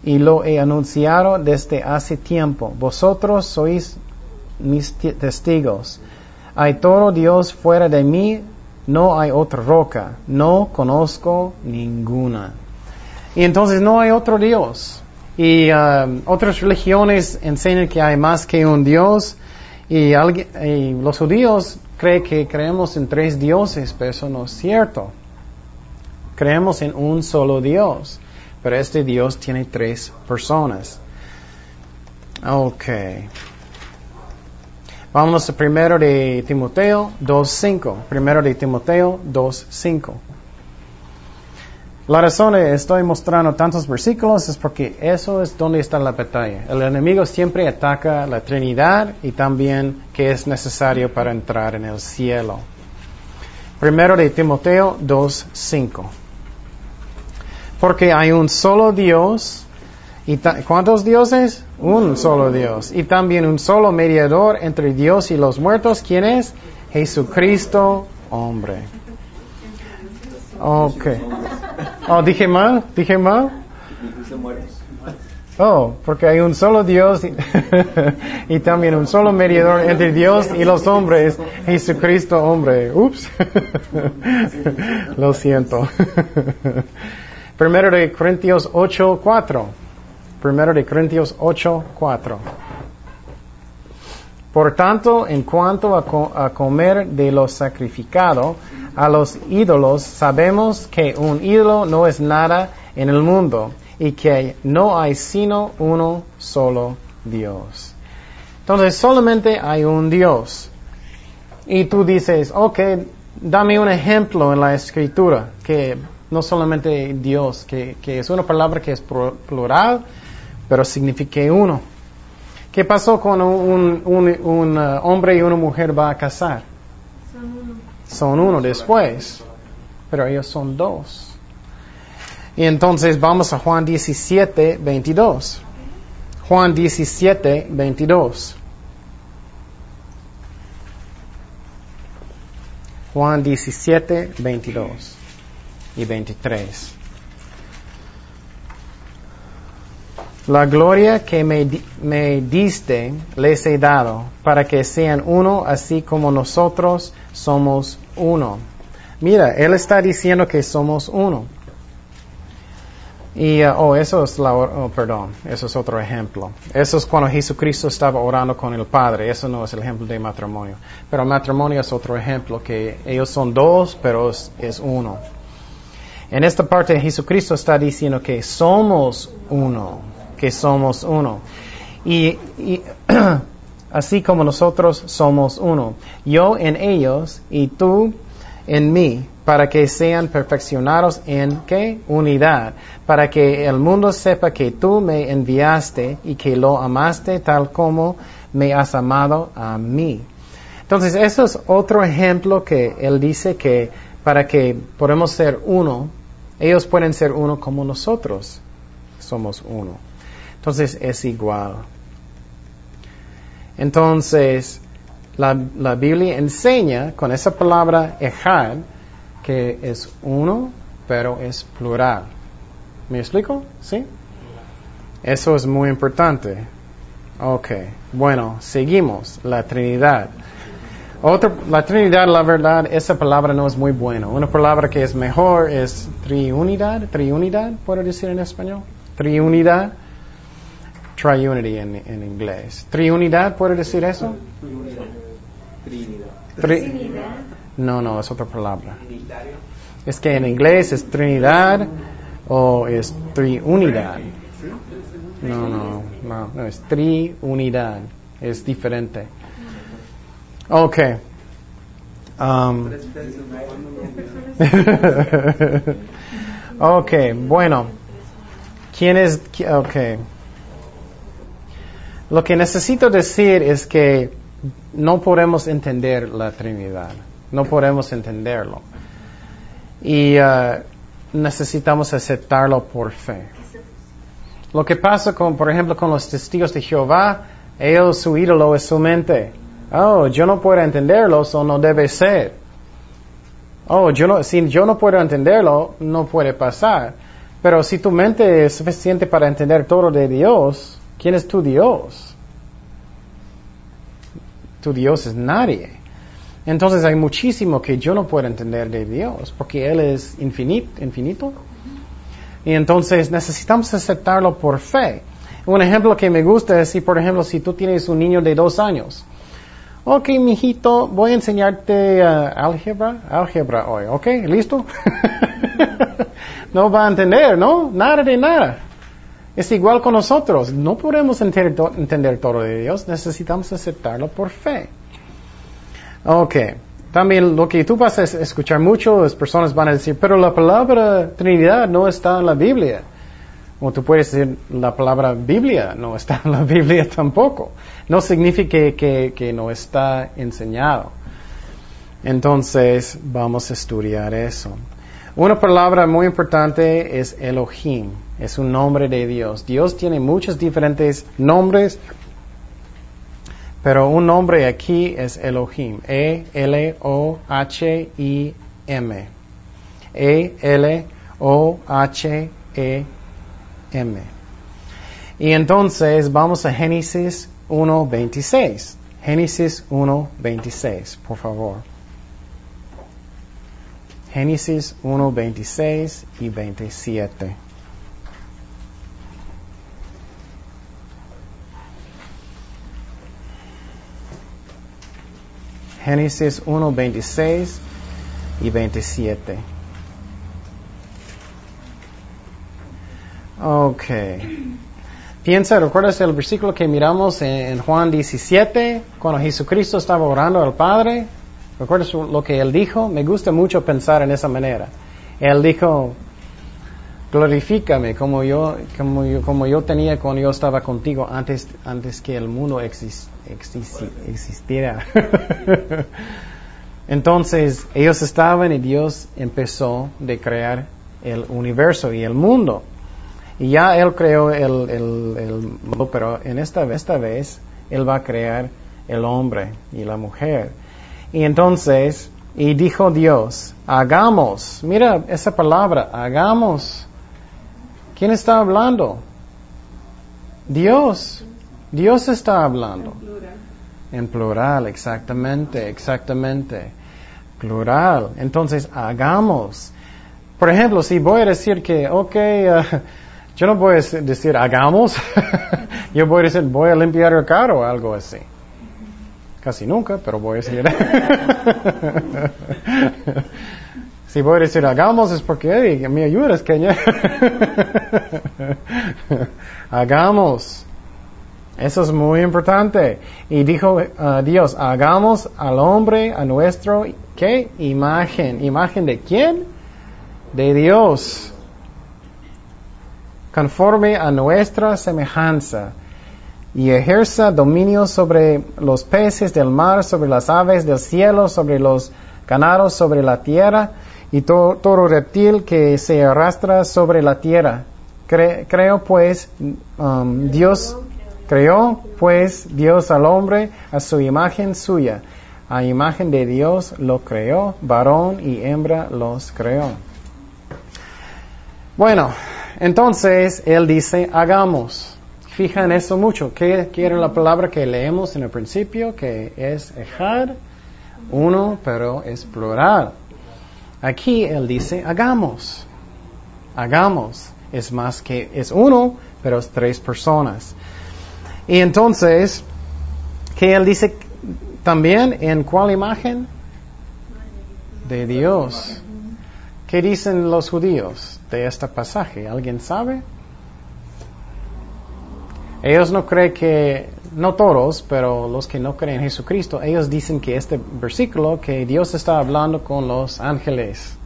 y lo he anunciado desde hace tiempo. Vosotros sois mis testigos. Hay todo Dios fuera de mí, no hay otra roca, no conozco ninguna. Y entonces no hay otro Dios. Y um, otras religiones enseñan que hay más que un Dios. Y, los judíos creen que creemos en tres dioses, pero eso no es cierto. Creemos en un solo Dios, pero este Dios tiene tres personas. Ok. Vamos a primero de Timoteo 2.5. Primero de Timoteo 2.5. La razón que estoy mostrando tantos versículos es porque eso es donde está la batalla. El enemigo siempre ataca la Trinidad y también que es necesario para entrar en el cielo. Primero de Timoteo 2.5. Porque hay un solo Dios. ¿Y cuántos dioses? Un solo Dios. Y también un solo mediador entre Dios y los muertos. ¿Quién es? Jesucristo, hombre. Ok. Oh, dije mal, dije mal. Oh, porque hay un solo Dios y, y, también un solo mediador entre Dios y los hombres, Jesucristo hombre. Ups. Lo siento. Primero de Corintios 8, 4. Primero de Corintios 8, 4. Por tanto, en cuanto a, comer de lo sacrificado a los ídolos, sabemos que un ídolo no es nada en el mundo y que no hay sino uno solo Dios. Entonces, solamente hay un Dios. Y tú dices, ok, dame un ejemplo en la escritura, que no solamente Dios, que, que es una palabra que es plural, pero significa uno. ¿Qué pasó cuando un, un, un uh, hombre y una mujer va a casar? Son uno. Son uno después, pero ellos son dos. Y entonces vamos a Juan 17, 22. Juan 17, 22. Juan 17, 22 y 23. La gloria que me, me, diste les he dado, para que sean uno así como nosotros somos uno. Mira, Él está diciendo que somos uno. Y, uh, oh, eso es la, oh, perdón, eso es otro ejemplo. Eso es cuando Jesucristo estaba orando con el Padre. Eso no es el ejemplo de matrimonio. Pero matrimonio es otro ejemplo, que ellos son dos, pero es, es uno. En esta parte Jesucristo está diciendo que somos uno que somos uno. Y, así como nosotros somos uno. Yo en ellos y tú en mí, para que sean perfeccionados en qué? Unidad, para que el mundo sepa que tú me enviaste y que lo amaste tal como me has amado a mí. Entonces, eso es otro ejemplo que él dice que para que podamos ser uno, ellos pueden ser uno como nosotros somos uno. Entonces es igual. Entonces, la, la, Biblia enseña con esa palabra ejad que es uno, pero es plural. ¿Me explico? ¿Sí? Eso es muy importante. Ok, bueno, seguimos. La Trinidad. Otra, la Trinidad, la verdad, esa palabra no es muy buena. Una palabra que es mejor es triunidad. Triunidad, ¿puedo decir en español? Triunidad triunity en, en inglés. ¿Triunidad puede decir eso? Trinidad. Trinidad. No, no, es otra palabra. Es que en inglés es Trinidad o es triunidad. No, no, no, no, es triunidad. Es diferente. Ok. Um, ok, bueno. ¿Quién es? Ok. Lo que necesito decir es que no podemos entender la Trinidad, no podemos entenderlo. Y uh, necesitamos aceptarlo por fe. Lo que pasa con, por ejemplo, con los testigos de Jehová, ellos, su ídolo es su mente. Oh, yo no puedo entenderlo, eso no debe ser. Oh, yo no, si yo no puedo entenderlo, no puede pasar. Pero si tu mente es suficiente para entender todo de Dios, ¿Quién es tu Dios? Tu Dios es nadie. Entonces hay muchísimo que yo no puedo entender de Dios, porque Él es infinito, infinito. Y entonces necesitamos aceptarlo por fe. Un ejemplo que me gusta es si, por ejemplo, si tú tienes un niño de dos años. Ok, mijito, voy a enseñarte uh, álgebra, álgebra hoy. Ok, listo. no va a entender, ¿no? Nada de nada. Es igual con nosotros. No podemos entender, todo de Dios. Necesitamos aceptarlo por fe. Ok. También lo que tú vas a escuchar mucho, las personas van a decir, pero la palabra Trinidad no está en la Biblia. O tú puedes decir, la palabra Biblia no está en la Biblia tampoco. No significa que, que no está enseñado. Entonces, vamos a estudiar eso. Una palabra muy importante es Elohim, es un nombre de Dios. Dios tiene muchos diferentes nombres, pero un nombre aquí es Elohim, E-L-O-H-I-M. E-L-O-H-E-M. Y entonces vamos a Génesis 1.26. Génesis 1.26, por favor. Génesis 1.26 y 27. Génesis 1, 26 y 27. Ok. Piensa, ¿recuerdas el versículo que miramos en Juan 17, cuando Jesucristo estaba orando al Padre? ¿Recuerdas lo que él dijo? Me gusta mucho pensar en esa manera. Él dijo, glorifícame como yo, como yo, como yo tenía cuando yo estaba contigo antes, antes que el mundo existiera. Entonces ellos estaban y Dios empezó de crear el universo y el mundo. Y ya Él creó el, el, mundo, pero en esta, esta vez Él va a crear el hombre y la mujer. Y entonces, y dijo Dios, hagamos, mira esa palabra, hagamos. ¿Quién está hablando? Dios. Dios está hablando. En plural, exactamente, exactamente. Plural. Entonces, hagamos. Por ejemplo, si voy a decir que, ok, uh, yo no voy a decir hagamos, yo voy a decir voy a limpiar el carro o algo así. Casi nunca, pero voy a decir. si voy a decir hagamos es porque me ayudas, Kenya. hagamos. Eso es muy importante. Y dijo uh, Dios, hagamos al hombre a nuestro, ¿qué? Imagen. ¿Imagen de quién? De Dios. Conforme a nuestra semejanza. Y ejerza dominio sobre los peces del mar, sobre las aves del cielo, sobre los ganados, sobre la tierra, y todo reptil que se arrastra sobre la tierra. creo pues, um, Dios Creó pues Dios al hombre a su imagen suya. A imagen de Dios lo creó, varón y hembra los creó. Bueno, entonces él dice, hagamos. Fija en eso mucho. ¿Qué quiere la palabra que leemos en el principio? Que es echad, uno, pero es plural. Aquí él dice, hagamos. Hagamos. Es más que, es uno, pero es tres personas. Y entonces, ¿qué él dice también? ¿En cuál imagen? De Dios. ¿Qué dicen los judíos de este pasaje? ¿Alguien sabe? Ellos no creen que, no todos, pero los que no creen en Jesucristo, ellos dicen que este versículo, que Dios está hablando con los ángeles.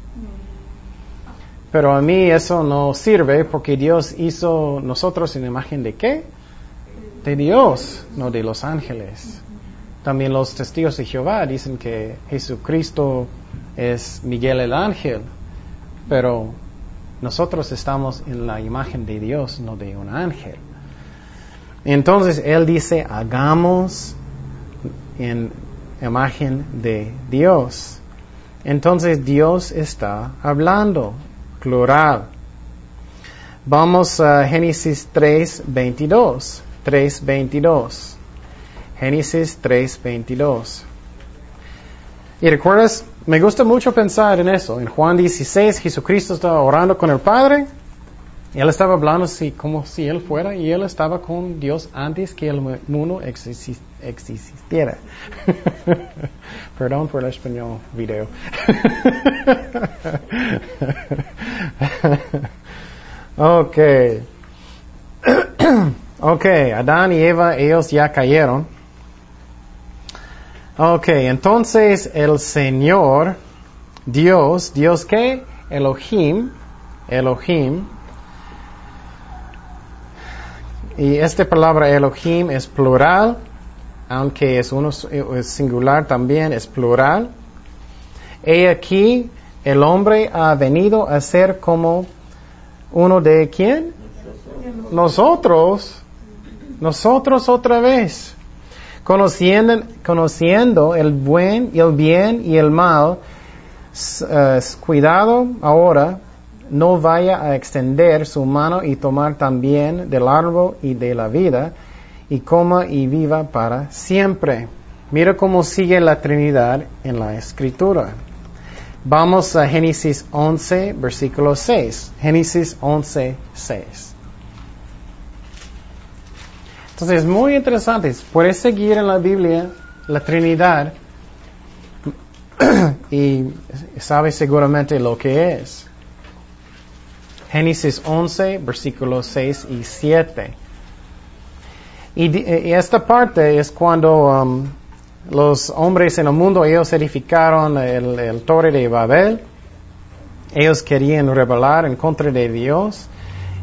Pero a mí eso no sirve porque Dios hizo nosotros en imagen de qué? de Dios, no de los ángeles. También los testigos de Jehová dicen que Jesucristo es Miguel el ángel, pero nosotros estamos en la imagen de Dios, no de un ángel. Entonces Él dice, hagamos en imagen de Dios. Entonces Dios está hablando, plural. Vamos a Génesis 3, 22. 3.22. Génesis 3.22. Y recuerdas, me gusta mucho pensar en eso. En Juan 16, Jesucristo estaba orando con el Padre. Él estaba hablando así como si él fuera y él estaba con Dios antes que el mundo existiera. Perdón por el español video. ok. Ok, Adán y Eva, ellos ya cayeron. Ok, entonces el Señor, Dios, Dios qué? Elohim, Elohim. Y esta palabra Elohim es plural, aunque es uno singular también, es plural. He aquí, el hombre ha venido a ser como uno de quién? Nosotros. Nosotros otra vez, conociendo, conociendo el buen y el bien y el mal, eh, cuidado ahora, no vaya a extender su mano y tomar también del árbol y de la vida, y coma y viva para siempre. Mira cómo sigue la Trinidad en la Escritura. Vamos a Génesis 11, versículo 6. Génesis 11, 6. Entonces es muy interesante. Puedes seguir en la Biblia la Trinidad y sabes seguramente lo que es. Génesis 11, versículos 6 y 7. Y, esta parte es cuando um, los hombres en el mundo, ellos edificaron el, torre de Babel. Ellos querían rebelar en contra de Dios.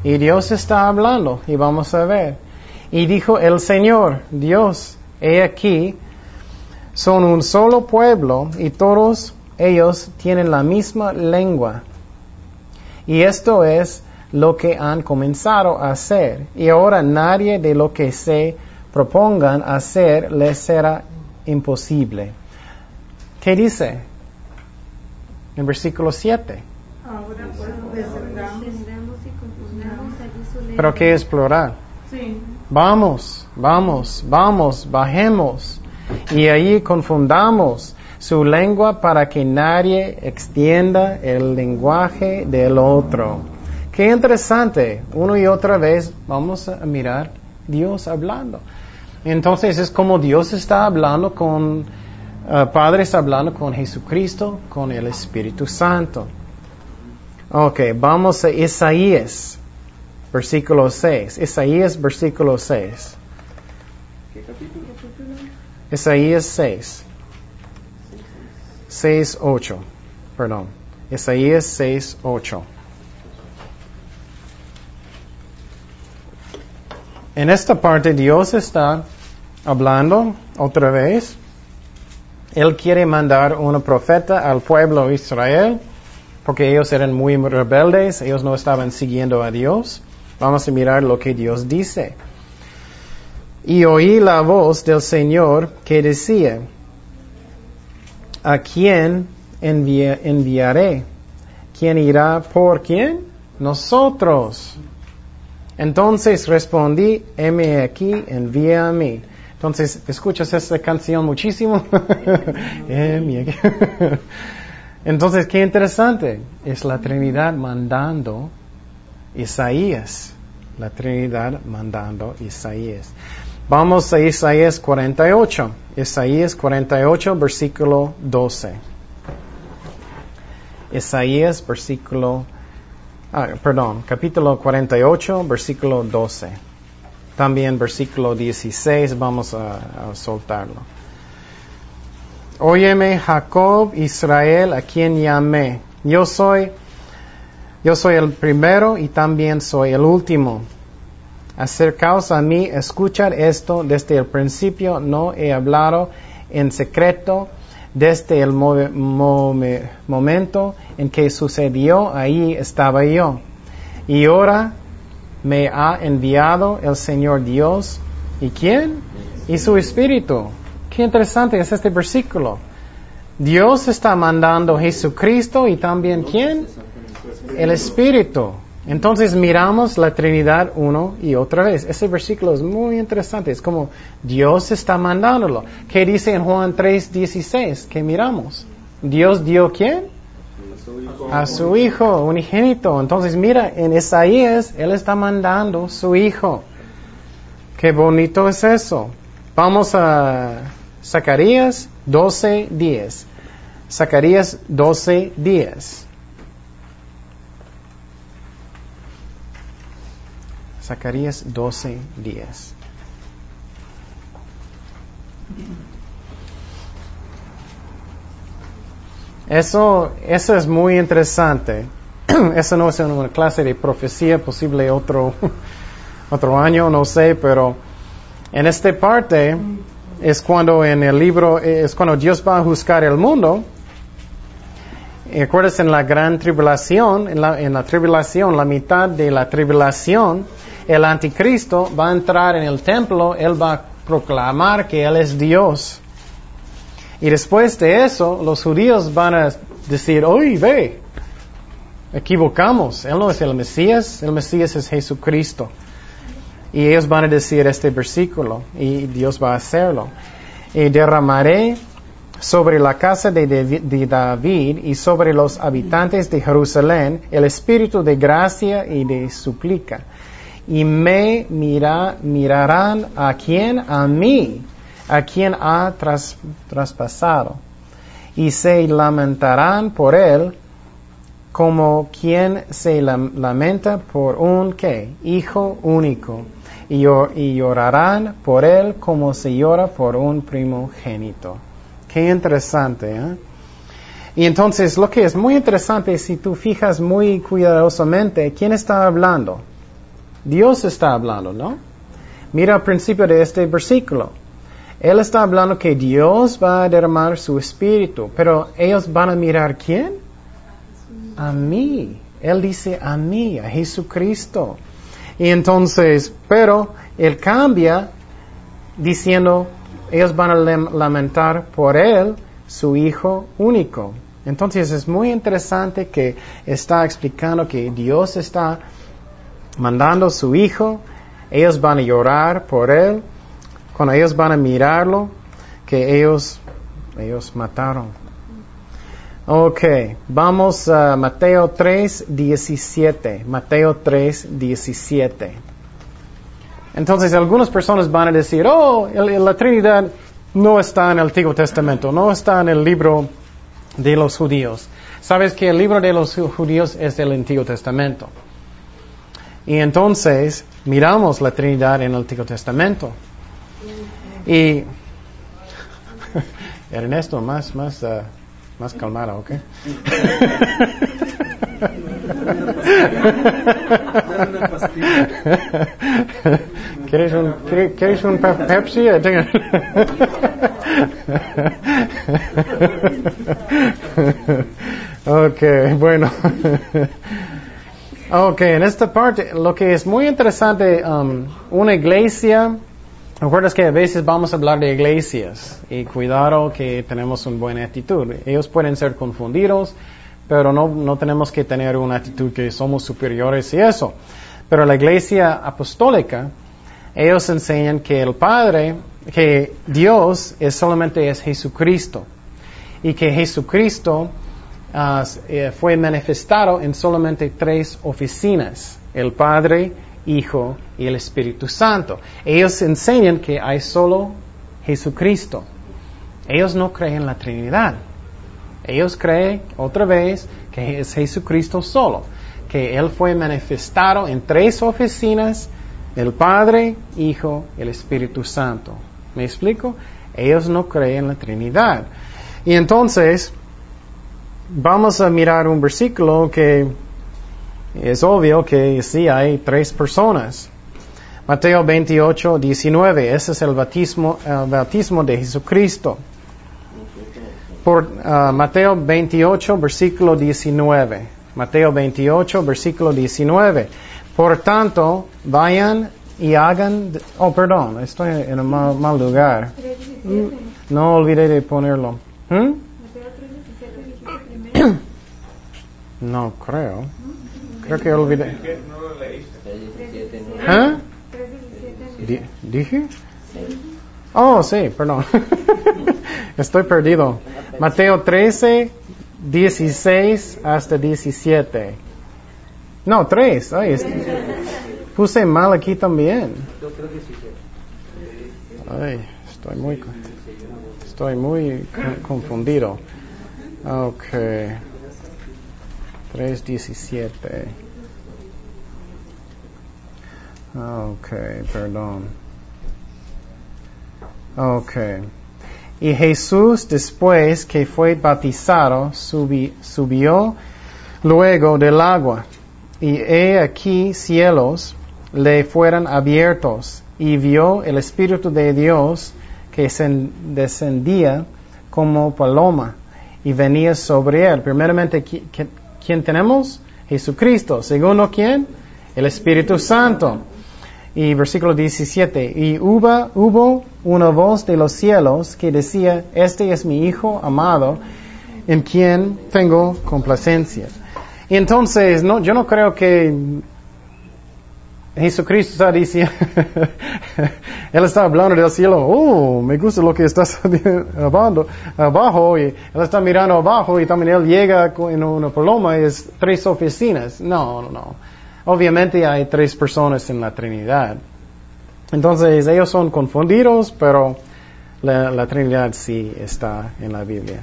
Y Dios está hablando, y vamos a ver. Y dijo el Señor, Dios, he aquí, son un solo pueblo y todos ellos tienen la misma lengua. Y esto es lo que han comenzado a hacer. Y ahora nadie de lo que se propongan hacer les será imposible. ¿Qué dice? En versículo 7. Pero ¿qué es plural? Vamos, vamos, vamos, bajemos. Y ahí confundamos su lengua para que nadie extienda el lenguaje del otro. Qué interesante. Uno y otra vez vamos a mirar Dios hablando. Entonces es como Dios está hablando con, uh, Padre está hablando con Jesucristo, con el Espíritu Santo. Ok, vamos a Isaías, versículo 6. Isaías, versículo 6. ¿Qué capítulo? Isaías 6. 6, 8. Perdón. Isaías 6, 8. En esta parte Dios está hablando otra vez. Él quiere mandar un profeta al pueblo de Israel porque ellos eran muy rebeldes, ellos no estaban siguiendo a Dios. Vamos a mirar lo que Dios dice. Y oí la voz del Señor que decía, ¿a quién enviaré? ¿Quién irá por quién? Nosotros. Entonces respondí, heme aquí, envía a mí. Entonces, ¿escuchas esta canción muchísimo? Entonces, qué interesante. Es la Trinidad mandando Isaías. La Trinidad mandando Isaías. Vamos a Isaías 48. Isaías 48, versículo 12. Isaías, versículo Ah, perdón, capítulo 48, versículo 12. También versículo 16, vamos a, soltarlo. Óyeme Jacob, Israel, a quien llamé. Yo soy, yo soy el primero y también soy el último. Acercaos a mí, escuchad esto, desde el principio no he hablado en secreto, desde el momento en que sucedió, ahí estaba yo. Y ahora me ha enviado el Señor Dios. ¿Y quién? Y su Espíritu. Qué interesante es este versículo. Dios está mandando Jesucristo y también quién? El Espíritu. Entonces miramos la Trinidad uno y otra vez. Ese versículo es muy interesante. Es como Dios está mandándolo. ¿Qué dice en Juan 3:16? ¿Qué miramos? Dios dio quién? A su hijo unigénito. Entonces mira, en Isaías Él está mandando su hijo. Qué bonito es eso. Vamos a Zacarías 12:10. Zacarías 12:10. Zacarías 12, 10. Eso, eso es muy interesante. Eso no es una clase de profecía, posible otro, otro año, no sé, pero en esta parte es cuando en el libro, es cuando Dios va a juzgar el mundo. ¿Recuerdas en la gran tribulación, en en la tribulación, la mitad de la tribulación, el anticristo va a entrar en el templo, él va a proclamar que él es Dios. Y después de eso, los judíos van a decir, oye, ve, equivocamos. Él no es el Mesías, el Mesías es Jesucristo. Y ellos van a decir este versículo y Dios va a hacerlo. Y derramaré sobre la casa de David y sobre los habitantes de Jerusalén el espíritu de gracia y de súplica. Y me mira, mirarán a quien, a mí, a quien ha traspasado. Y se lamentarán por él como quien se lamenta por un ¿qué? hijo único. Y, y llorarán por él como se llora por un primogénito. Qué interesante, ¿eh? Y entonces lo que es muy interesante, si tú fijas muy cuidadosamente, ¿quién está hablando? Dios está hablando, ¿no? Mira al principio de este versículo. Él está hablando que Dios va a derramar su espíritu, pero ellos van a mirar quién? A mí. Él dice a mí, a Jesucristo. Y entonces, pero Él cambia diciendo ellos van a lamentar por él, su hijo único. Entonces es muy interesante que está explicando que Dios está mandando su hijo, ellos van a llorar por él, cuando ellos van a mirarlo, que ellos, ellos mataron. Ok, vamos a Mateo 3, 17. Mateo 3, 17. Entonces algunas personas van a decir, oh, la Trinidad no está en el Antiguo Testamento, no está en el libro de los judíos. Sabes que el libro de los judíos es del Antiguo Testamento. Y entonces miramos la Trinidad en el Antiguo Testamento. Y Ernesto, más, más, uh, más calmada, ¿ok? ¿Quieres un, ¿quieres un Pepsi? ok, bueno. Ok, en esta parte, lo que es muy interesante, um, una iglesia, recuerdas que a veces vamos a hablar de iglesias y cuidado que tenemos una buena actitud. Ellos pueden ser confundidos pero no, no tenemos que tener una actitud que somos superiores y eso. Pero la iglesia apostólica, ellos enseñan que el Padre, que Dios es solamente es Jesucristo y que Jesucristo uh, fue manifestado en solamente tres oficinas, el Padre, Hijo y el Espíritu Santo. Ellos enseñan que hay solo Jesucristo. Ellos no creen en la Trinidad. Ellos creen otra vez que es Jesucristo solo, que Él fue manifestado en tres oficinas, el Padre, Hijo el Espíritu Santo. ¿Me explico? Ellos no creen en la Trinidad. Y entonces, vamos a mirar un versículo que es obvio que sí hay tres personas. Mateo 28, 19. Ese es el bautismo, el bautismo de Jesucristo por uh, Mateo 28, versículo 19. Mateo 28, versículo 19. Por tanto, vayan y hagan, oh, perdón, estoy en un mal, lugar. No olvidé de ponerlo. ¿Mm? No creo. Creo que olvidé. ¿Eh? ¿Dije? Oh, sí, perdón. Estoy perdido. Mateo 13, 16 hasta 17. No, 3. Ay, puse mal aquí también. Ay, estoy muy, estoy muy confundido. Ok. 3, 17. Ok, perdón. Ok. Y Jesús, después que fue bautizado, subió luego del agua. Y he aquí cielos le fueron abiertos y vio el Espíritu de Dios que descendía como paloma y venía sobre él. Primeramente, ¿quién tenemos? Jesucristo. Segundo, ¿quién? El Espíritu Santo. Y versículo 17, y hubo, hubo una voz de los cielos que decía, este es mi Hijo amado, en quien tengo complacencia. Entonces, no, yo no creo que Jesucristo está diciendo, Él está hablando del cielo, oh, me gusta lo que estás hablando abajo, y Él está mirando abajo y también Él llega en una paloma y es tres oficinas. No, no, no. Obviamente hay tres personas en la Trinidad. Entonces ellos son confundidos, pero la, la Trinidad sí está en la Biblia.